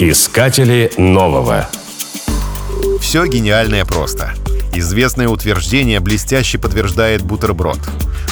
Искатели нового. Все гениальное просто. Известное утверждение блестяще подтверждает бутерброд.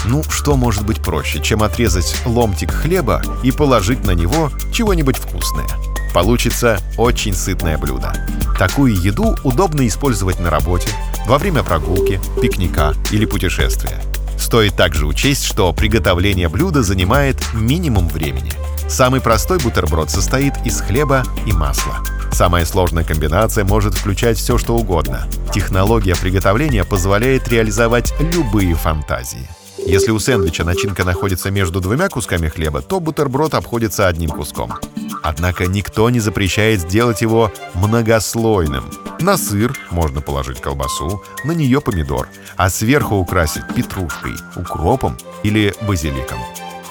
Ну, что может быть проще, чем отрезать ломтик хлеба и положить на него чего-нибудь вкусное? Получится очень сытное блюдо. Такую еду удобно использовать на работе, во время прогулки, пикника или путешествия. Стоит также учесть, что приготовление блюда занимает минимум времени. Самый простой бутерброд состоит из хлеба и масла. Самая сложная комбинация может включать все, что угодно. Технология приготовления позволяет реализовать любые фантазии. Если у сэндвича начинка находится между двумя кусками хлеба, то бутерброд обходится одним куском. Однако никто не запрещает сделать его многослойным. На сыр можно положить колбасу, на нее помидор, а сверху украсить петрушкой, укропом или базиликом.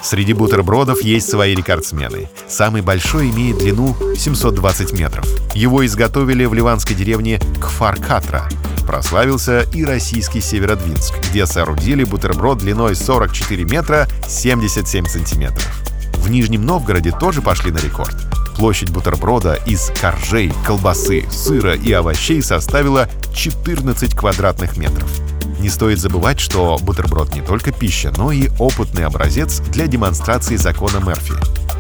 Среди бутербродов есть свои рекордсмены. Самый большой имеет длину 720 метров. Его изготовили в ливанской деревне Кфар-Катра. Прославился и российский Северодвинск, где соорудили бутерброд длиной 44 метра 77 сантиметров. В Нижнем Новгороде тоже пошли на рекорд. Площадь бутерброда из коржей, колбасы, сыра и овощей составила 14 квадратных метров. Не стоит забывать, что бутерброд не только пища, но и опытный образец для демонстрации закона Мерфи.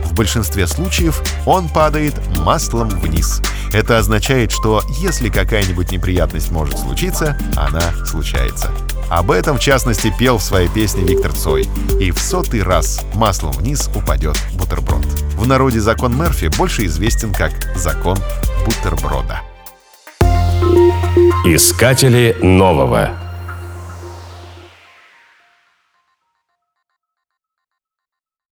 В большинстве случаев он падает маслом вниз. Это означает, что если какая-нибудь неприятность может случиться, она случается. Об этом, в частности, пел в своей песне Виктор Цой. И в сотый раз маслом вниз упадет бутерброд. В народе закон Мерфи больше известен как закон бутерброда. Искатели нового.